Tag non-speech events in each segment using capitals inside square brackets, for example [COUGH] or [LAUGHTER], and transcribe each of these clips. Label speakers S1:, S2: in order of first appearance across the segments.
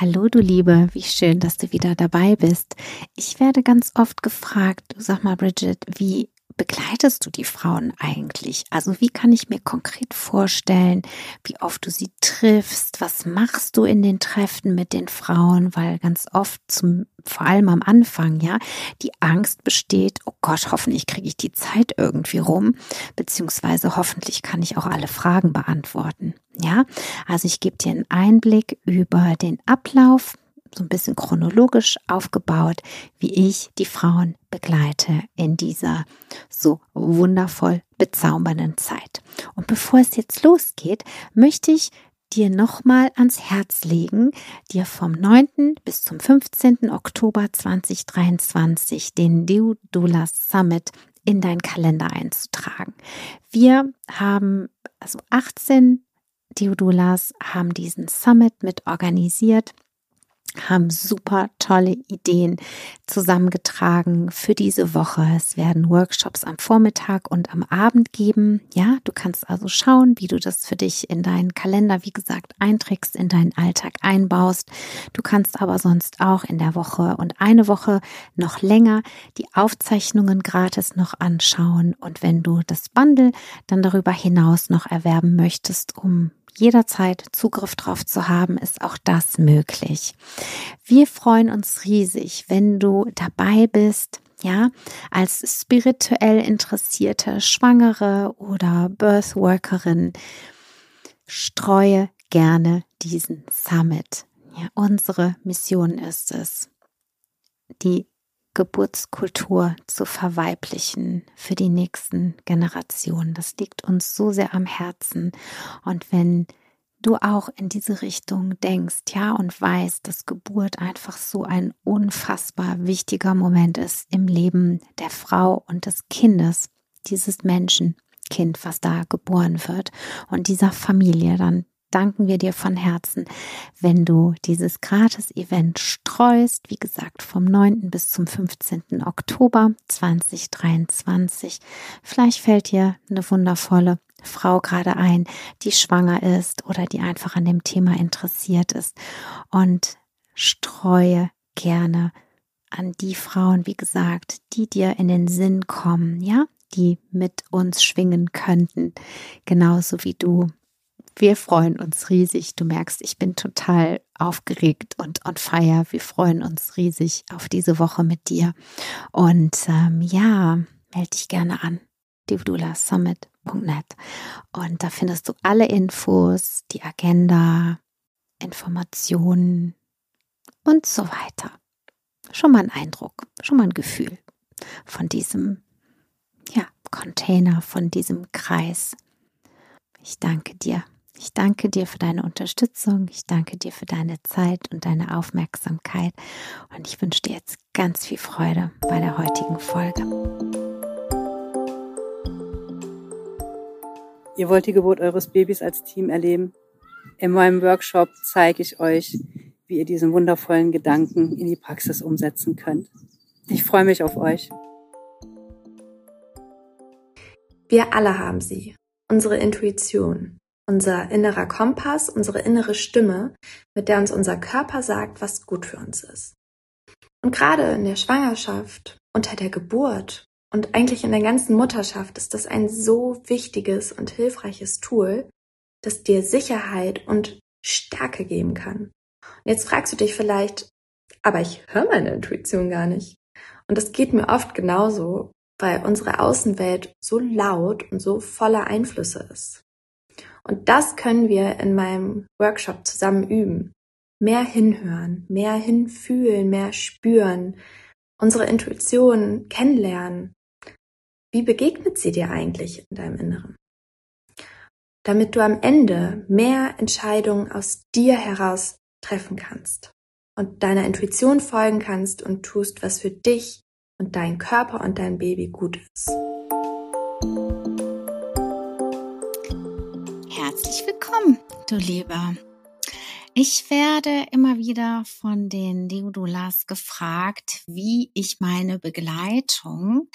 S1: Hallo du Liebe, wie schön, dass du wieder dabei bist. Ich werde ganz oft gefragt, sag mal Bridget, wie begleitest du die Frauen eigentlich? Also wie kann ich mir konkret vorstellen, wie oft du sie triffst? Was machst du in den Treffen mit den Frauen? Weil ganz oft zum, vor allem am Anfang, ja, die Angst besteht, oh Gott, hoffentlich kriege ich die Zeit irgendwie rum, beziehungsweise hoffentlich kann ich auch alle Fragen beantworten. Ja, also ich gebe dir einen Einblick über den Ablauf, so ein bisschen chronologisch aufgebaut, wie ich die Frauen begleite in dieser so wundervoll bezaubernden Zeit. Und bevor es jetzt losgeht, möchte ich dir nochmal ans Herz legen, dir vom 9. bis zum 15. Oktober 2023 den Deodulas Summit in dein Kalender einzutragen. Wir haben also 18 Deodulas haben diesen Summit mit organisiert haben super tolle Ideen zusammengetragen für diese Woche. Es werden Workshops am Vormittag und am Abend geben. Ja, du kannst also schauen, wie du das für dich in deinen Kalender, wie gesagt, einträgst, in deinen Alltag einbaust. Du kannst aber sonst auch in der Woche und eine Woche noch länger die Aufzeichnungen gratis noch anschauen. Und wenn du das Bundle dann darüber hinaus noch erwerben möchtest, um jederzeit Zugriff drauf zu haben, ist auch das möglich. Wir freuen uns riesig, wenn du dabei bist. Ja, als spirituell interessierte Schwangere oder Birthworkerin streue gerne diesen Summit. Ja, unsere Mission ist es, die Geburtskultur zu verweiblichen für die nächsten Generationen. Das liegt uns so sehr am Herzen. Und wenn du auch in diese Richtung denkst, ja, und weißt, dass Geburt einfach so ein unfassbar wichtiger Moment ist im Leben der Frau und des Kindes, dieses Menschenkind, was da geboren wird und dieser Familie, dann danken wir dir von Herzen, wenn du dieses Gratis-Event streust. Wie gesagt, vom 9. bis zum 15. Oktober 2023. Vielleicht fällt dir eine wundervolle Frau gerade ein, die schwanger ist oder die einfach an dem Thema interessiert ist. Und streue gerne an die Frauen, wie gesagt, die dir in den Sinn kommen, ja, die mit uns schwingen könnten, genauso wie du wir freuen uns riesig. Du merkst, ich bin total aufgeregt und on fire. Wir freuen uns riesig auf diese Woche mit dir. Und ähm, ja, melde dich gerne an. divdulasummit.net und da findest du alle Infos, die Agenda, Informationen und so weiter. Schon mal ein Eindruck, schon mal ein Gefühl von diesem ja, Container, von diesem Kreis. Ich danke dir ich danke dir für deine Unterstützung. Ich danke dir für deine Zeit und deine Aufmerksamkeit. Und ich wünsche dir jetzt ganz viel Freude bei der heutigen Folge.
S2: Ihr wollt die Geburt eures Babys als Team erleben? In meinem Workshop zeige ich euch, wie ihr diesen wundervollen Gedanken in die Praxis umsetzen könnt. Ich freue mich auf euch.
S3: Wir alle haben sie, unsere Intuition unser innerer Kompass, unsere innere Stimme, mit der uns unser Körper sagt, was gut für uns ist. Und gerade in der Schwangerschaft, unter der Geburt und eigentlich in der ganzen Mutterschaft ist das ein so wichtiges und hilfreiches Tool, das dir Sicherheit und Stärke geben kann. Und jetzt fragst du dich vielleicht, aber ich höre meine Intuition gar nicht. Und das geht mir oft genauso. weil unsere Außenwelt so laut und so voller Einflüsse ist. Und das können wir in meinem Workshop zusammen üben. Mehr hinhören, mehr hinfühlen, mehr spüren, unsere Intuition kennenlernen. Wie begegnet sie dir eigentlich in deinem Inneren? Damit du am Ende mehr Entscheidungen aus dir heraus treffen kannst und deiner Intuition folgen kannst und tust, was für dich und dein Körper und dein Baby gut ist.
S1: Herzlich willkommen, du Lieber. Ich werde immer wieder von den Deodulas gefragt, wie ich meine Begleitung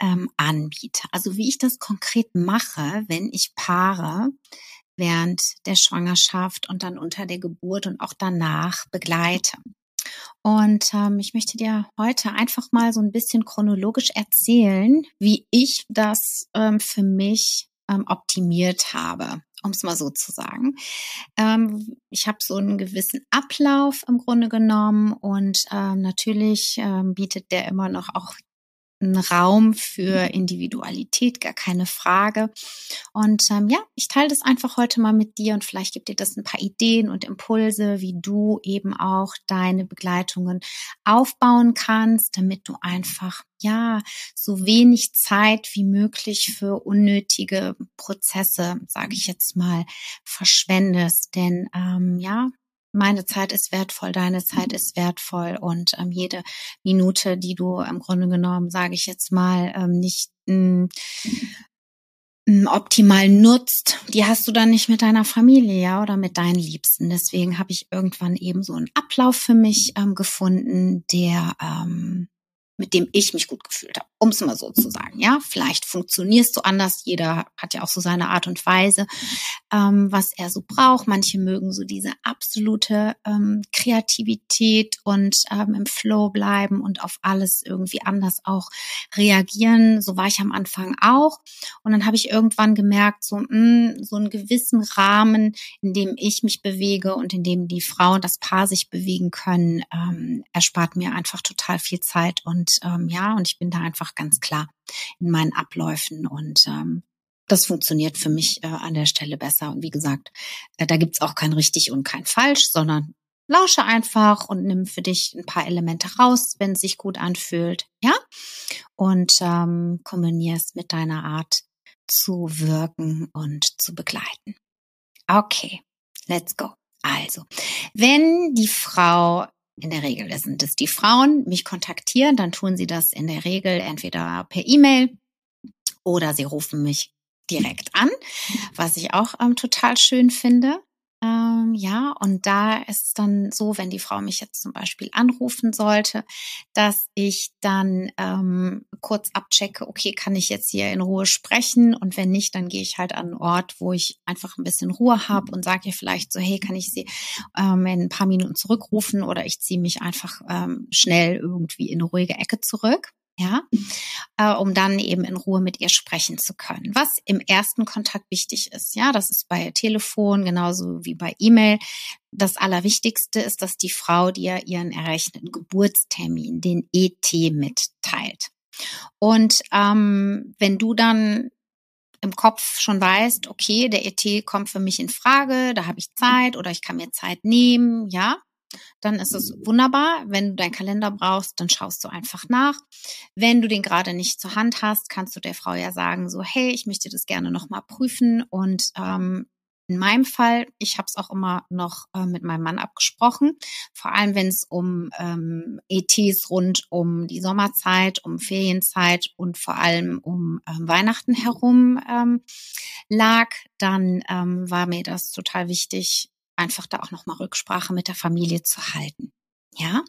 S1: ähm, anbiete. Also wie ich das konkret mache, wenn ich Paare während der Schwangerschaft und dann unter der Geburt und auch danach begleite. Und ähm, ich möchte dir heute einfach mal so ein bisschen chronologisch erzählen, wie ich das ähm, für mich ähm, optimiert habe, um es mal so zu sagen. Ähm, ich habe so einen gewissen Ablauf im Grunde genommen und ähm, natürlich ähm, bietet der immer noch auch ein Raum für Individualität, gar keine Frage. Und ähm, ja, ich teile das einfach heute mal mit dir und vielleicht gibt dir das ein paar Ideen und Impulse, wie du eben auch deine Begleitungen aufbauen kannst, damit du einfach ja so wenig Zeit wie möglich für unnötige Prozesse, sage ich jetzt mal, verschwendest. Denn ähm, ja, meine Zeit ist wertvoll, deine Zeit ist wertvoll und ähm, jede Minute, die du im Grunde genommen, sage ich jetzt mal, ähm, nicht mh, hm, optimal nutzt, die hast du dann nicht mit deiner Familie, ja, oder mit deinen Liebsten. Deswegen habe ich irgendwann eben so einen Ablauf für mich ähm, gefunden, der ähm, mit dem ich mich gut gefühlt habe, um es mal so zu sagen. Ja, vielleicht funktionierst du anders. Jeder hat ja auch so seine Art und Weise, ähm, was er so braucht. Manche mögen so diese absolute ähm, Kreativität und ähm, im Flow bleiben und auf alles irgendwie anders auch reagieren. So war ich am Anfang auch. Und dann habe ich irgendwann gemerkt, so mh, hm, so einen gewissen Rahmen, in dem ich mich bewege und in dem die Frau und das Paar sich bewegen können, ähm, erspart mir einfach total viel Zeit und und ähm, ja, und ich bin da einfach ganz klar in meinen Abläufen und ähm, das funktioniert für mich äh, an der Stelle besser. Und wie gesagt, äh, da gibt's auch kein richtig und kein falsch, sondern lausche einfach und nimm für dich ein paar Elemente raus, wenn es sich gut anfühlt, ja? Und ähm, kombinier es mit deiner Art zu wirken und zu begleiten. Okay, let's go. Also, wenn die Frau in der Regel sind es die Frauen, mich kontaktieren, dann tun sie das in der Regel entweder per E-Mail oder sie rufen mich direkt an, was ich auch ähm, total schön finde. Ähm, ja, und da ist es dann so, wenn die Frau mich jetzt zum Beispiel anrufen sollte, dass ich dann ähm, kurz abchecke, okay, kann ich jetzt hier in Ruhe sprechen? Und wenn nicht, dann gehe ich halt an einen Ort, wo ich einfach ein bisschen Ruhe habe und sage ihr vielleicht so, hey, kann ich sie ähm, in ein paar Minuten zurückrufen oder ich ziehe mich einfach ähm, schnell irgendwie in eine ruhige Ecke zurück ja, äh, um dann eben in Ruhe mit ihr sprechen zu können. Was im ersten Kontakt wichtig ist, ja, das ist bei Telefon genauso wie bei E-Mail. Das Allerwichtigste ist, dass die Frau dir ihren errechneten Geburtstermin, den ET, mitteilt. Und ähm, wenn du dann im Kopf schon weißt, okay, der ET kommt für mich in Frage, da habe ich Zeit oder ich kann mir Zeit nehmen, ja, dann ist es wunderbar. Wenn du deinen Kalender brauchst, dann schaust du einfach nach. Wenn du den gerade nicht zur Hand hast, kannst du der Frau ja sagen, so, hey, ich möchte das gerne nochmal prüfen. Und ähm, in meinem Fall, ich habe es auch immer noch äh, mit meinem Mann abgesprochen, vor allem wenn es um ähm, ETs rund um die Sommerzeit, um Ferienzeit und vor allem um ähm, Weihnachten herum ähm, lag, dann ähm, war mir das total wichtig, einfach da auch nochmal Rücksprache mit der Familie zu halten. Ja.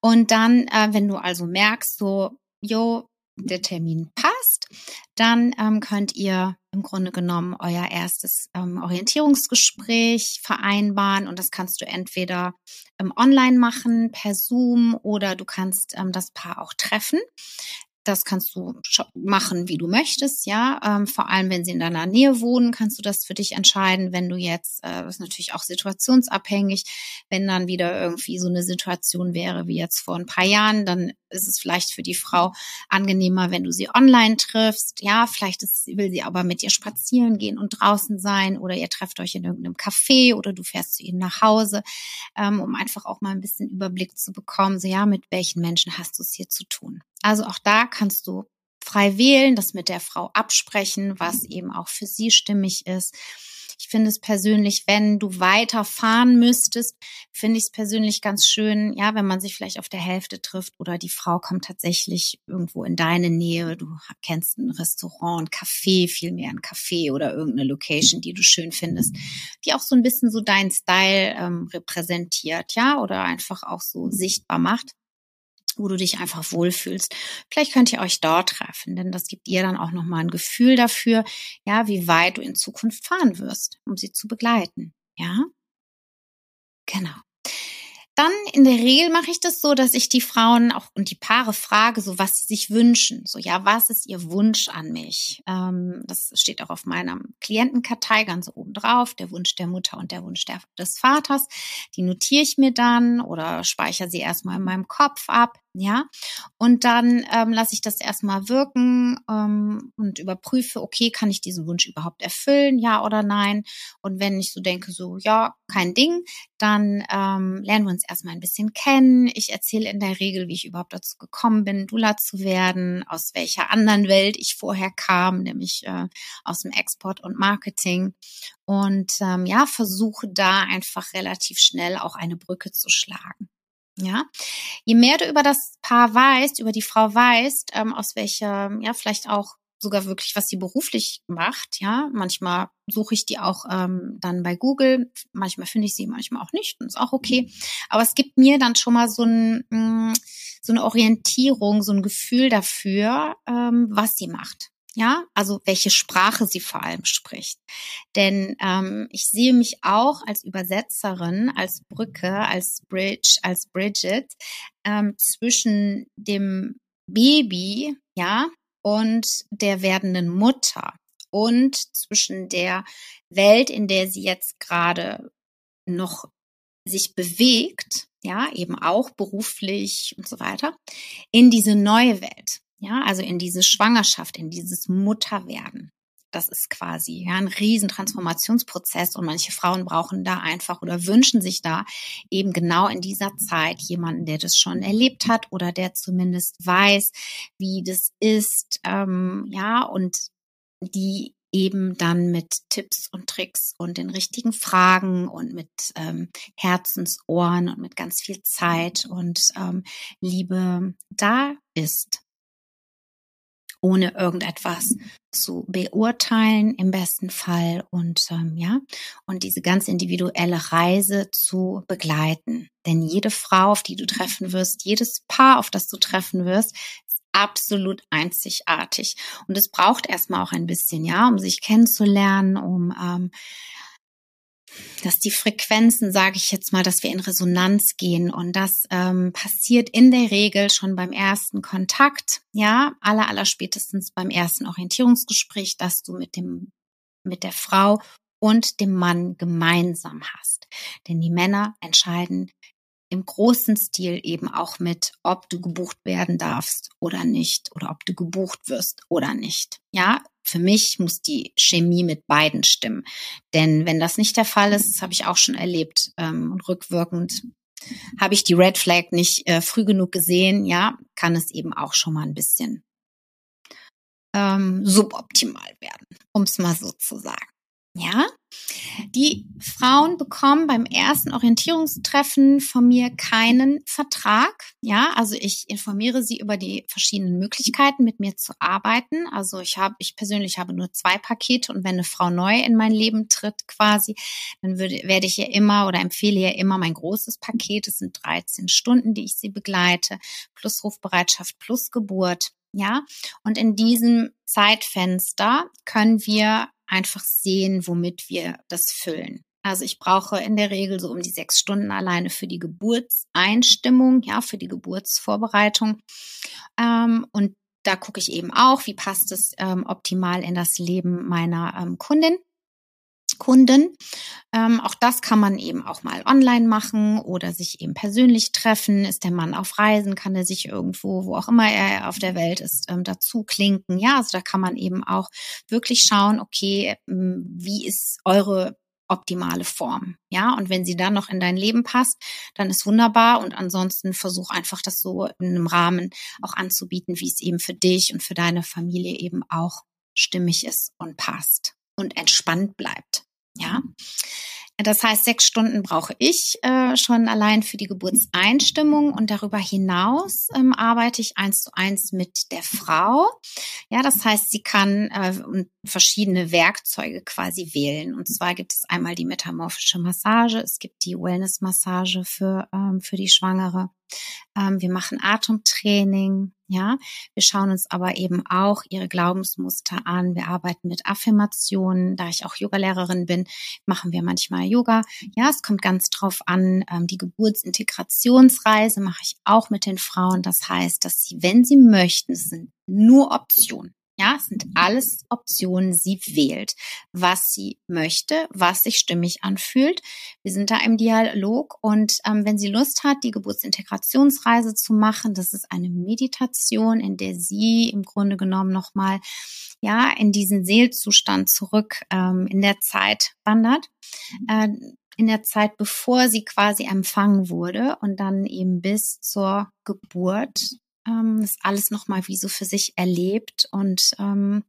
S1: Und dann, äh, wenn du also merkst, so, jo, der Termin passt, dann ähm, könnt ihr im Grunde genommen euer erstes ähm, Orientierungsgespräch vereinbaren und das kannst du entweder ähm, online machen per Zoom oder du kannst ähm, das Paar auch treffen. Das kannst du machen, wie du möchtest, ja. Ähm, vor allem, wenn sie in deiner Nähe wohnen, kannst du das für dich entscheiden. Wenn du jetzt, äh, das ist natürlich auch situationsabhängig, wenn dann wieder irgendwie so eine Situation wäre wie jetzt vor ein paar Jahren, dann ist es vielleicht für die Frau angenehmer, wenn du sie online triffst. Ja, vielleicht ist, will sie aber mit dir spazieren gehen und draußen sein oder ihr trefft euch in irgendeinem Café oder du fährst zu ihnen nach Hause, ähm, um einfach auch mal ein bisschen Überblick zu bekommen. So, ja, mit welchen Menschen hast du es hier zu tun? Also auch da kannst du frei wählen, das mit der Frau absprechen, was eben auch für sie stimmig ist. Ich finde es persönlich, wenn du weiterfahren müsstest, finde ich es persönlich ganz schön, ja, wenn man sich vielleicht auf der Hälfte trifft oder die Frau kommt tatsächlich irgendwo in deine Nähe, du kennst ein Restaurant, ein Café, vielmehr ein Café oder irgendeine Location, die du schön findest, die auch so ein bisschen so deinen Style ähm, repräsentiert, ja, oder einfach auch so sichtbar macht wo du dich einfach wohlfühlst. Vielleicht könnt ihr euch dort treffen, denn das gibt ihr dann auch nochmal ein Gefühl dafür, ja, wie weit du in Zukunft fahren wirst, um sie zu begleiten. Ja? Genau. Dann in der Regel mache ich das so, dass ich die Frauen auch und die Paare frage, so was sie sich wünschen. So, ja, was ist ihr Wunsch an mich? Ähm, das steht auch auf meiner Klientenkartei ganz oben drauf, der Wunsch der Mutter und der Wunsch der, des Vaters. Die notiere ich mir dann oder speichere sie erstmal in meinem Kopf ab ja. Und dann ähm, lasse ich das erstmal wirken ähm, und überprüfe, okay, kann ich diesen Wunsch überhaupt erfüllen, ja oder nein? Und wenn ich so denke, so, ja, kein Ding, dann ähm, lernen wir uns erstmal ein bisschen kennen. Ich erzähle in der Regel, wie ich überhaupt dazu gekommen bin, Dula zu werden, aus welcher anderen Welt ich vorher kam, nämlich äh, aus dem Export und Marketing. Und ähm, ja, versuche da einfach relativ schnell auch eine Brücke zu schlagen. Ja, je mehr du über das Paar weißt, über die Frau weißt, ähm, aus welcher, ja, vielleicht auch sogar wirklich, was sie beruflich macht, ja. Manchmal suche ich die auch ähm, dann bei Google, manchmal finde ich sie, manchmal auch nicht, und ist auch okay. Aber es gibt mir dann schon mal so, ein, mm, so eine Orientierung, so ein Gefühl dafür, ähm, was sie macht ja, also welche Sprache sie vor allem spricht. Denn ähm, ich sehe mich auch als Übersetzerin, als Brücke, als Bridge, als Bridget ähm, zwischen dem Baby, ja, und der werdenden Mutter und zwischen der Welt, in der sie jetzt gerade noch sich bewegt, ja, eben auch beruflich und so weiter, in diese neue Welt. Ja, also in diese Schwangerschaft, in dieses Mutterwerden. Das ist quasi ja, ein Riesentransformationsprozess und manche Frauen brauchen da einfach oder wünschen sich da eben genau in dieser Zeit jemanden, der das schon erlebt hat oder der zumindest weiß, wie das ist, ähm, ja, und die eben dann mit Tipps und Tricks und den richtigen Fragen und mit ähm, Herzensohren und mit ganz viel Zeit und ähm, Liebe da ist ohne irgendetwas zu beurteilen im besten Fall und ähm, ja und diese ganz individuelle Reise zu begleiten. Denn jede Frau, auf die du treffen wirst, jedes Paar, auf das du treffen wirst, ist absolut einzigartig und es braucht erstmal auch ein bisschen, ja, um sich kennenzulernen, um ähm, dass die Frequenzen, sage ich jetzt mal, dass wir in Resonanz gehen und das ähm, passiert in der Regel schon beim ersten Kontakt, ja, aller aller spätestens beim ersten Orientierungsgespräch, dass du mit dem mit der Frau und dem Mann gemeinsam hast. Denn die Männer entscheiden im großen Stil eben auch mit, ob du gebucht werden darfst oder nicht oder ob du gebucht wirst oder nicht. Ja, für mich muss die Chemie mit beiden stimmen. Denn wenn das nicht der Fall ist, das habe ich auch schon erlebt ähm, und rückwirkend habe ich die Red Flag nicht äh, früh genug gesehen, ja, kann es eben auch schon mal ein bisschen ähm, suboptimal werden, um es mal so zu sagen. Ja, die Frauen bekommen beim ersten Orientierungstreffen von mir keinen Vertrag. Ja, also ich informiere sie über die verschiedenen Möglichkeiten, mit mir zu arbeiten. Also ich habe, ich persönlich habe nur zwei Pakete und wenn eine Frau neu in mein Leben tritt quasi, dann würde, werde ich ihr immer oder empfehle ihr immer mein großes Paket. Es sind 13 Stunden, die ich sie begleite, plus Rufbereitschaft, plus Geburt. Ja, und in diesem Zeitfenster können wir einfach sehen, womit wir das füllen. Also ich brauche in der Regel so um die sechs Stunden alleine für die Geburtseinstimmung, ja, für die Geburtsvorbereitung. Ähm, und da gucke ich eben auch, wie passt es ähm, optimal in das Leben meiner ähm, Kundin. Kunden. Ähm, auch das kann man eben auch mal online machen oder sich eben persönlich treffen. Ist der Mann auf Reisen, kann er sich irgendwo, wo auch immer er auf der Welt ist, ähm, dazu klinken. Ja, also da kann man eben auch wirklich schauen, okay, ähm, wie ist eure optimale Form. Ja, und wenn sie dann noch in dein Leben passt, dann ist wunderbar. Und ansonsten versuch einfach das so in einem Rahmen auch anzubieten, wie es eben für dich und für deine Familie eben auch stimmig ist und passt und entspannt bleibt. Ja. Das heißt, sechs Stunden brauche ich äh, schon allein für die Geburtseinstimmung und darüber hinaus ähm, arbeite ich eins zu eins mit der Frau. Ja, das heißt, sie kann äh, verschiedene Werkzeuge quasi wählen. Und zwar gibt es einmal die metamorphische Massage, es gibt die Wellness-Massage für, ähm, für die Schwangere. Ähm, wir machen Atemtraining, ja. Wir schauen uns aber eben auch ihre Glaubensmuster an. Wir arbeiten mit Affirmationen. Da ich auch Yogalehrerin bin, machen wir manchmal Yoga. Ja, es kommt ganz drauf an. Ähm, die Geburtsintegrationsreise mache ich auch mit den Frauen. Das heißt, dass sie, wenn sie möchten, es sind nur Optionen. Ja, es sind alles Optionen. Sie wählt, was sie möchte, was sich stimmig anfühlt. Wir sind da im Dialog und ähm, wenn sie Lust hat, die Geburtsintegrationsreise zu machen, das ist eine Meditation, in der sie im Grunde genommen nochmal ja in diesen Seelzustand zurück ähm, in der Zeit wandert. Äh, in der Zeit, bevor sie quasi empfangen wurde und dann eben bis zur Geburt ähm, das alles nochmal wie so für sich erlebt und ähm,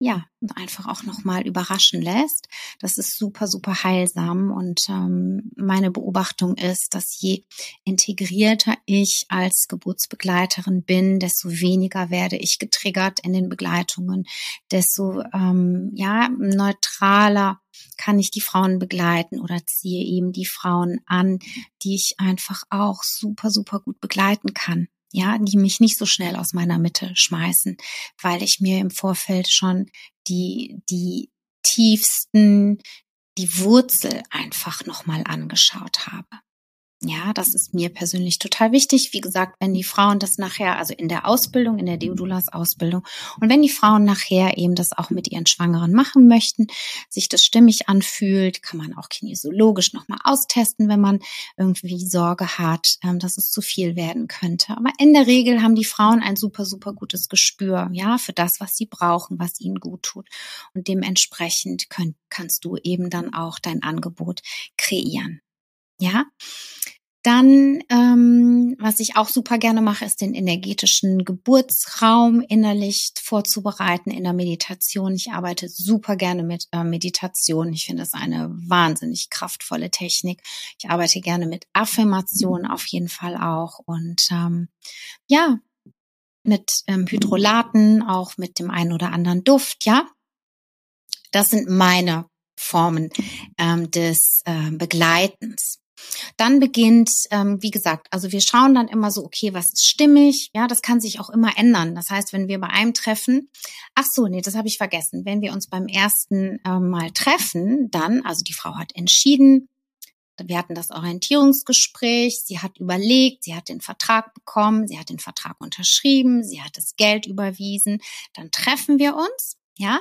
S1: ja, und einfach auch nochmal überraschen lässt. Das ist super, super heilsam. Und ähm, meine Beobachtung ist, dass je integrierter ich als Geburtsbegleiterin bin, desto weniger werde ich getriggert in den Begleitungen, desto ähm, ja, neutraler kann ich die Frauen begleiten oder ziehe eben die Frauen an, die ich einfach auch super, super gut begleiten kann ja, die mich nicht so schnell aus meiner Mitte schmeißen, weil ich mir im Vorfeld schon die, die tiefsten, die Wurzel einfach nochmal angeschaut habe. Ja, das ist mir persönlich total wichtig. Wie gesagt, wenn die Frauen das nachher, also in der Ausbildung, in der Deodulas Ausbildung, und wenn die Frauen nachher eben das auch mit ihren Schwangeren machen möchten, sich das stimmig anfühlt, kann man auch kinesiologisch nochmal austesten, wenn man irgendwie Sorge hat, ähm, dass es zu viel werden könnte. Aber in der Regel haben die Frauen ein super, super gutes Gespür, ja, für das, was sie brauchen, was ihnen gut tut. Und dementsprechend könnt, kannst du eben dann auch dein Angebot kreieren. Ja. Dann, ähm, was ich auch super gerne mache, ist den energetischen Geburtsraum innerlich vorzubereiten in der Meditation. Ich arbeite super gerne mit äh, Meditation. Ich finde das eine wahnsinnig kraftvolle Technik. Ich arbeite gerne mit Affirmationen auf jeden Fall auch und ähm, ja, mit ähm, Hydrolaten, auch mit dem einen oder anderen Duft, ja. Das sind meine Formen ähm, des äh, Begleitens. Dann beginnt, ähm, wie gesagt, also wir schauen dann immer so, okay, was ist stimmig? Ja, das kann sich auch immer ändern. Das heißt, wenn wir bei einem treffen, ach so, nee, das habe ich vergessen. Wenn wir uns beim ersten ähm, Mal treffen, dann, also die Frau hat entschieden, wir hatten das Orientierungsgespräch, sie hat überlegt, sie hat den Vertrag bekommen, sie hat den Vertrag unterschrieben, sie hat das Geld überwiesen, dann treffen wir uns, ja,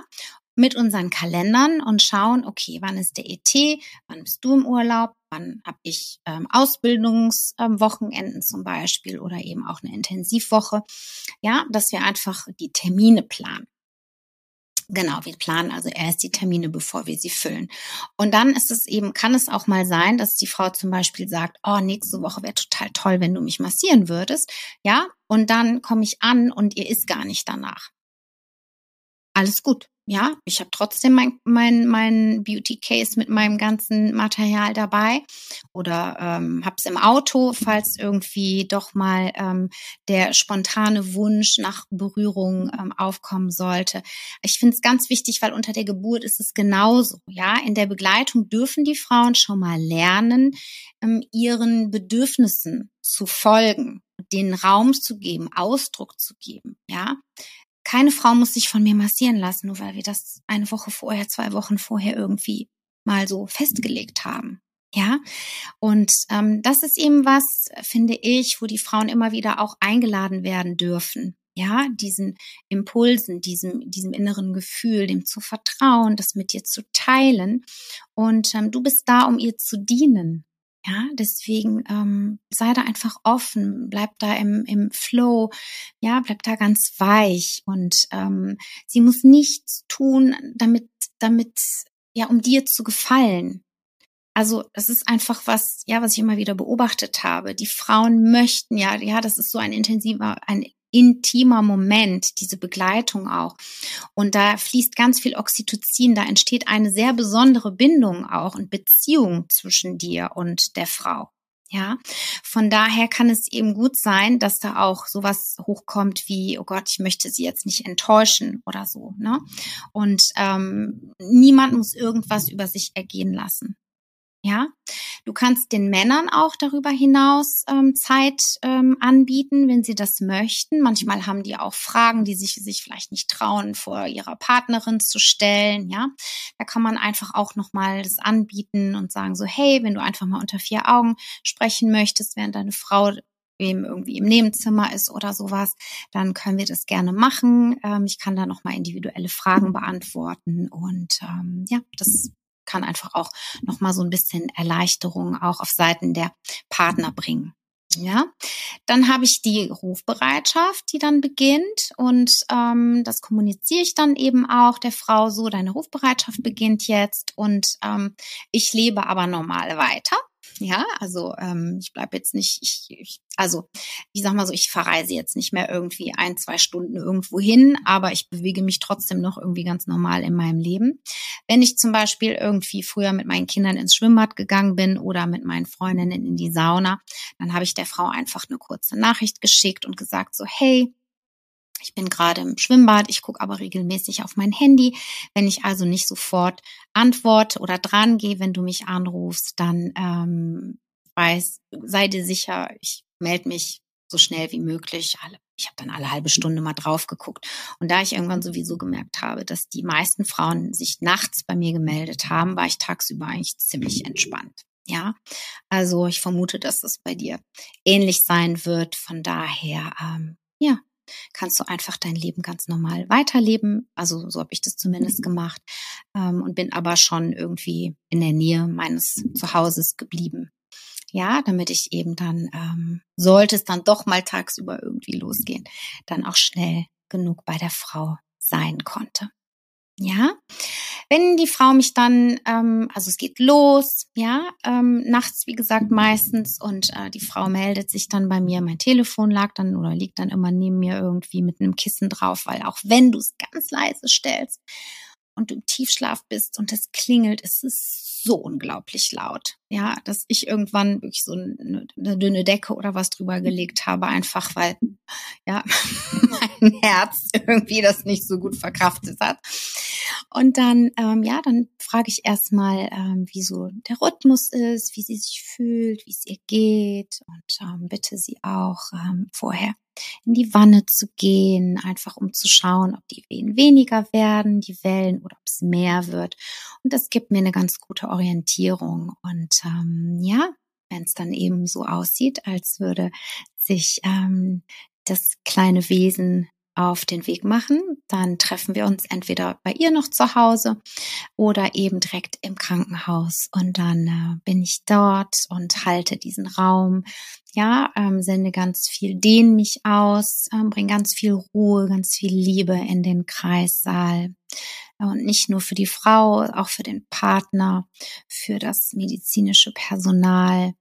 S1: mit unseren Kalendern und schauen, okay, wann ist der ET, wann bist du im Urlaub, wann habe ich ähm, Ausbildungswochenenden ähm, zum Beispiel oder eben auch eine Intensivwoche. Ja, dass wir einfach die Termine planen. Genau, wir planen also erst die Termine, bevor wir sie füllen. Und dann ist es eben, kann es auch mal sein, dass die Frau zum Beispiel sagt, oh, nächste Woche wäre total toll, wenn du mich massieren würdest. Ja, und dann komme ich an und ihr ist gar nicht danach. Alles gut ja, ich habe trotzdem mein, mein, mein Beauty Case mit meinem ganzen Material dabei oder ähm, habe es im Auto, falls irgendwie doch mal ähm, der spontane Wunsch nach Berührung ähm, aufkommen sollte. Ich finde es ganz wichtig, weil unter der Geburt ist es genauso. Ja, in der Begleitung dürfen die Frauen schon mal lernen, ähm, ihren Bedürfnissen zu folgen den Raum zu geben, Ausdruck zu geben, ja. Keine Frau muss sich von mir massieren lassen, nur weil wir das eine Woche vorher, zwei Wochen vorher irgendwie mal so festgelegt haben. Ja, und ähm, das ist eben was, finde ich, wo die Frauen immer wieder auch eingeladen werden dürfen. ja, diesen Impulsen, diesem, diesem inneren Gefühl, dem zu vertrauen, das mit dir zu teilen. Und ähm, du bist da, um ihr zu dienen. Ja, deswegen ähm, sei da einfach offen, bleib da im, im Flow, ja, bleib da ganz weich und ähm, sie muss nichts tun, damit, damit, ja, um dir zu gefallen. Also das ist einfach was, ja, was ich immer wieder beobachtet habe. Die Frauen möchten ja, ja, das ist so ein intensiver, ein intimer Moment, diese Begleitung auch. Und da fließt ganz viel Oxytocin, da entsteht eine sehr besondere Bindung auch und Beziehung zwischen dir und der Frau. Ja, von daher kann es eben gut sein, dass da auch sowas hochkommt wie, oh Gott, ich möchte sie jetzt nicht enttäuschen oder so. Ne? Und ähm, niemand muss irgendwas über sich ergehen lassen. Ja, du kannst den Männern auch darüber hinaus ähm, Zeit ähm, anbieten, wenn sie das möchten. Manchmal haben die auch Fragen, die sich sich vielleicht nicht trauen, vor ihrer Partnerin zu stellen. Ja, da kann man einfach auch noch mal das anbieten und sagen so, hey, wenn du einfach mal unter vier Augen sprechen möchtest, während deine Frau eben irgendwie im Nebenzimmer ist oder sowas, dann können wir das gerne machen. Ähm, ich kann da noch mal individuelle Fragen beantworten und ähm, ja, das kann einfach auch noch mal so ein bisschen Erleichterung auch auf Seiten der Partner bringen. Ja, dann habe ich die Rufbereitschaft, die dann beginnt und ähm, das kommuniziere ich dann eben auch der Frau so, deine Rufbereitschaft beginnt jetzt und ähm, ich lebe aber normal weiter. Ja, also ähm, ich bleibe jetzt nicht, ich, ich, also ich sag mal so, ich verreise jetzt nicht mehr irgendwie ein, zwei Stunden irgendwo hin, aber ich bewege mich trotzdem noch irgendwie ganz normal in meinem Leben. Wenn ich zum Beispiel irgendwie früher mit meinen Kindern ins Schwimmbad gegangen bin oder mit meinen Freundinnen in die Sauna, dann habe ich der Frau einfach eine kurze Nachricht geschickt und gesagt so, hey, ich bin gerade im Schwimmbad, ich gucke aber regelmäßig auf mein Handy. Wenn ich also nicht sofort antworte oder dran gehe, wenn du mich anrufst, dann ähm, weiß, sei dir sicher, ich melde mich so schnell wie möglich. Ich habe dann alle halbe Stunde mal drauf geguckt. Und da ich irgendwann sowieso gemerkt habe, dass die meisten Frauen sich nachts bei mir gemeldet haben, war ich tagsüber eigentlich ziemlich entspannt. Ja, also ich vermute, dass das bei dir ähnlich sein wird. Von daher, ähm, ja, kannst du einfach dein Leben ganz normal weiterleben. Also so habe ich das zumindest gemacht ähm, und bin aber schon irgendwie in der Nähe meines Zuhauses geblieben. Ja, damit ich eben dann, ähm, sollte es dann doch mal tagsüber irgendwie losgehen, dann auch schnell genug bei der Frau sein konnte. Ja, wenn die Frau mich dann, ähm, also es geht los, ja, ähm, nachts wie gesagt meistens und äh, die Frau meldet sich dann bei mir. Mein Telefon lag dann oder liegt dann immer neben mir irgendwie mit einem Kissen drauf, weil auch wenn du es ganz leise stellst und du im Tiefschlaf bist und es klingelt, ist es so unglaublich laut. Ja, dass ich irgendwann wirklich so eine, eine dünne Decke oder was drüber gelegt habe, einfach weil, ja, [LAUGHS] mein Herz irgendwie das nicht so gut verkraftet hat. Und dann, ähm, ja, dann frage ich erstmal, ähm, wie so der Rhythmus ist, wie sie sich fühlt, wie es ihr geht und ähm, bitte sie auch ähm, vorher in die Wanne zu gehen, einfach um zu schauen, ob die Wehen weniger werden, die Wellen oder ob es mehr wird. Und das gibt mir eine ganz gute Orientierung. Und ähm, ja, wenn es dann eben so aussieht, als würde sich ähm, das kleine Wesen auf den Weg machen, dann treffen wir uns entweder bei ihr noch zu Hause oder eben direkt im Krankenhaus. Und dann äh, bin ich dort und halte diesen Raum, ja, ähm, sende ganz viel, dehne mich aus, ähm, bringe ganz viel Ruhe, ganz viel Liebe in den Kreissaal. Und nicht nur für die Frau, auch für den Partner, für das medizinische Personal,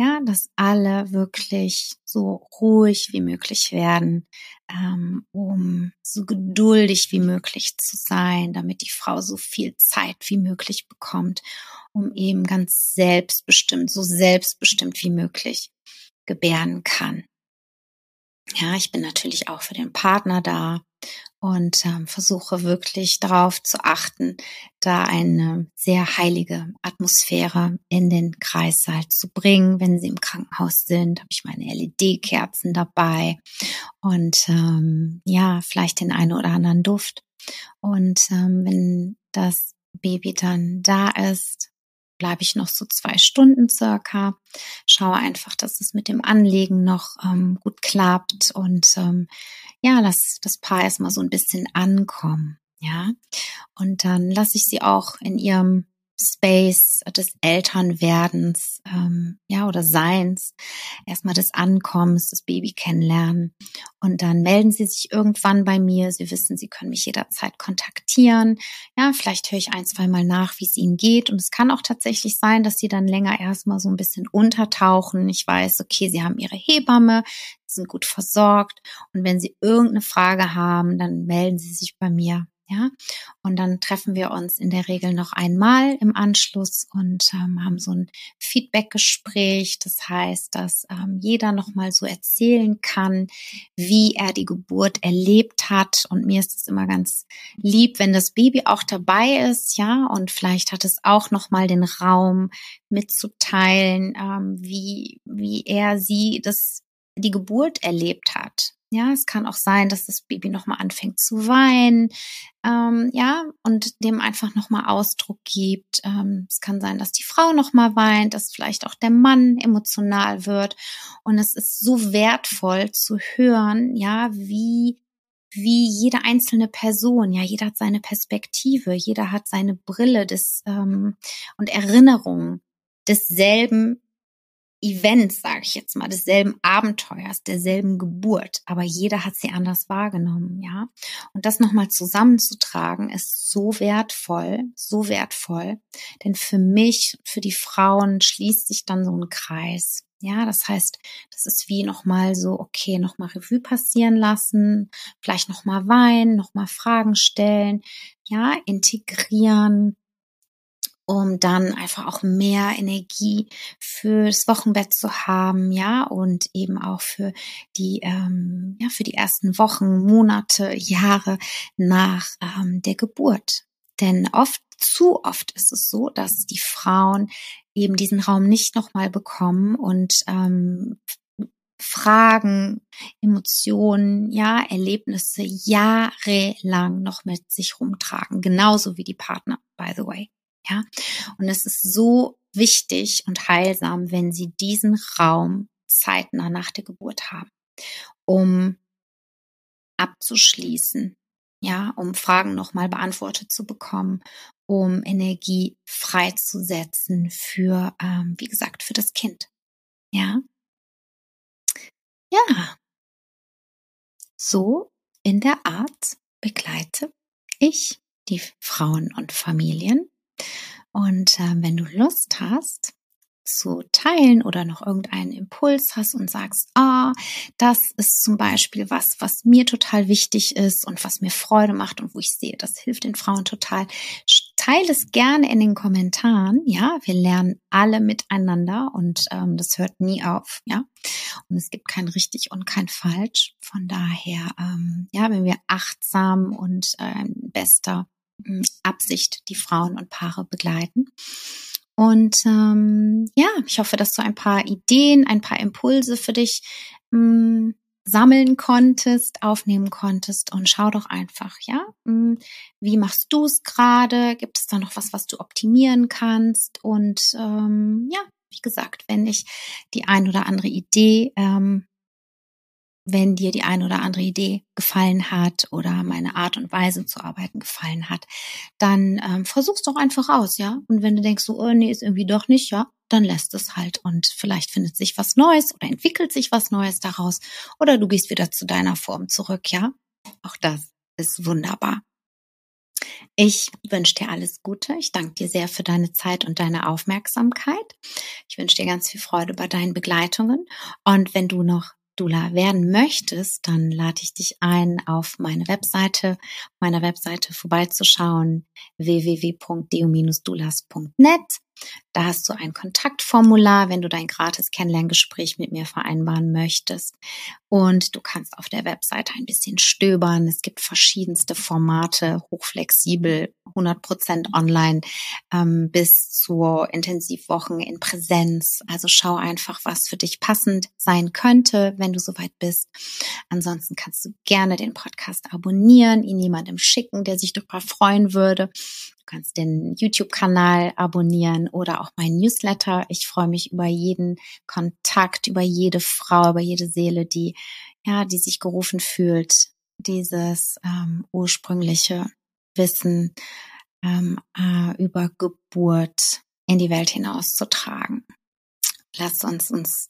S1: ja, dass alle wirklich so ruhig wie möglich werden, ähm, um so geduldig wie möglich zu sein, damit die Frau so viel Zeit wie möglich bekommt, um eben ganz selbstbestimmt, so selbstbestimmt wie möglich gebären kann. Ja, ich bin natürlich auch für den Partner da und ähm, versuche wirklich darauf zu achten, da eine sehr heilige Atmosphäre in den Kreissaal zu bringen. Wenn sie im Krankenhaus sind, habe ich meine LED-Kerzen dabei und ähm, ja, vielleicht den einen oder anderen Duft. Und ähm, wenn das Baby dann da ist, bleibe ich noch so zwei Stunden circa. Schaue einfach, dass es mit dem Anlegen noch ähm, gut klappt und ähm, ja, lass das Paar erstmal so ein bisschen ankommen. Ja, und dann lasse ich sie auch in ihrem Space des Elternwerdens, ähm, ja, oder Seins, erstmal des Ankommens, das Baby kennenlernen. Und dann melden sie sich irgendwann bei mir. Sie wissen, sie können mich jederzeit kontaktieren. Ja, vielleicht höre ich ein, zwei Mal nach, wie es ihnen geht. Und es kann auch tatsächlich sein, dass sie dann länger erstmal so ein bisschen untertauchen. Ich weiß, okay, sie haben ihre Hebamme, sind gut versorgt. Und wenn sie irgendeine Frage haben, dann melden sie sich bei mir. Ja, und dann treffen wir uns in der Regel noch einmal im Anschluss und ähm, haben so ein Feedback-Gespräch. Das heißt, dass ähm, jeder nochmal so erzählen kann, wie er die Geburt erlebt hat. Und mir ist es immer ganz lieb, wenn das Baby auch dabei ist, ja, und vielleicht hat es auch nochmal den Raum mitzuteilen, ähm, wie, wie er sie das die Geburt erlebt hat. Ja, es kann auch sein, dass das Baby nochmal anfängt zu weinen, ähm, ja, und dem einfach nochmal Ausdruck gibt. Ähm, es kann sein, dass die Frau nochmal weint, dass vielleicht auch der Mann emotional wird. Und es ist so wertvoll zu hören, ja, wie wie jede einzelne Person, ja, jeder hat seine Perspektive, jeder hat seine Brille des ähm, und Erinnerungen desselben Events, sage ich jetzt mal, desselben Abenteuers, derselben Geburt, aber jeder hat sie anders wahrgenommen, ja. Und das nochmal zusammenzutragen ist so wertvoll, so wertvoll, denn für mich, für die Frauen schließt sich dann so ein Kreis. Ja, das heißt, das ist wie nochmal so, okay, nochmal Revue passieren lassen, vielleicht nochmal weinen, nochmal Fragen stellen, ja, integrieren, um dann einfach auch mehr Energie fürs Wochenbett zu haben, ja, und eben auch für die, ähm, ja, für die ersten Wochen, Monate, Jahre nach ähm, der Geburt. Denn oft, zu oft ist es so, dass die Frauen eben diesen Raum nicht nochmal bekommen und ähm, Fragen, Emotionen, ja, Erlebnisse jahrelang noch mit sich rumtragen, genauso wie die Partner, by the way. Ja, und es ist so wichtig und heilsam, wenn Sie diesen Raum zeitnah nach der Geburt haben, um abzuschließen, ja, um Fragen nochmal beantwortet zu bekommen, um Energie freizusetzen für, ähm, wie gesagt, für das Kind. Ja. Ja. So in der Art begleite ich die Frauen und Familien und äh, wenn du Lust hast, zu teilen oder noch irgendeinen Impuls hast und sagst, ah, das ist zum Beispiel was, was mir total wichtig ist und was mir Freude macht und wo ich sehe, das hilft den Frauen total. Teile es gerne in den Kommentaren. Ja, wir lernen alle miteinander und ähm, das hört nie auf. Ja, und es gibt kein richtig und kein falsch. Von daher, ähm, ja, wenn wir achtsam und äh, bester Absicht die Frauen und Paare begleiten. Und ähm, ja, ich hoffe, dass du ein paar Ideen, ein paar Impulse für dich ähm, sammeln konntest, aufnehmen konntest und schau doch einfach, ja, wie machst du es gerade? Gibt es da noch was, was du optimieren kannst? Und ähm, ja, wie gesagt, wenn ich die ein oder andere Idee ähm, wenn dir die eine oder andere Idee gefallen hat oder meine Art und Weise zu arbeiten gefallen hat, dann ähm, versuch's doch einfach aus, ja. Und wenn du denkst, so, oh nee, ist irgendwie doch nicht, ja, dann lässt es halt und vielleicht findet sich was Neues oder entwickelt sich was Neues daraus oder du gehst wieder zu deiner Form zurück, ja. Auch das ist wunderbar. Ich wünsche dir alles Gute. Ich danke dir sehr für deine Zeit und deine Aufmerksamkeit. Ich wünsche dir ganz viel Freude bei deinen Begleitungen. Und wenn du noch Dula werden möchtest, dann lade ich dich ein, auf meine Webseite, meiner Webseite vorbeizuschauen, www.deo-dulas.net. Da hast du ein Kontaktformular, wenn du dein gratis Kennenlerngespräch mit mir vereinbaren möchtest. Und du kannst auf der Webseite ein bisschen stöbern. Es gibt verschiedenste Formate, hochflexibel, 100% online ähm, bis zu Intensivwochen in Präsenz. Also schau einfach, was für dich passend sein könnte, wenn du soweit bist. Ansonsten kannst du gerne den Podcast abonnieren, ihn jemandem schicken, der sich darüber freuen würde. Du kannst den YouTube-Kanal abonnieren oder auch mein Newsletter. Ich freue mich über jeden Kontakt, über jede Frau, über jede Seele, die ja, die sich gerufen fühlt, dieses ähm, ursprüngliche Wissen ähm, äh, über Geburt in die Welt hinauszutragen. Lass uns uns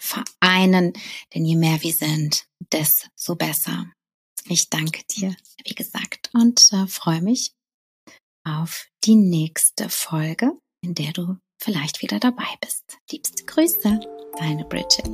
S1: vereinen, denn je mehr wir sind, desto besser. Ich danke dir, wie gesagt, und äh, freue mich auf die nächste Folge, in der du vielleicht wieder dabei bist. Liebste Grüße, deine Bridget.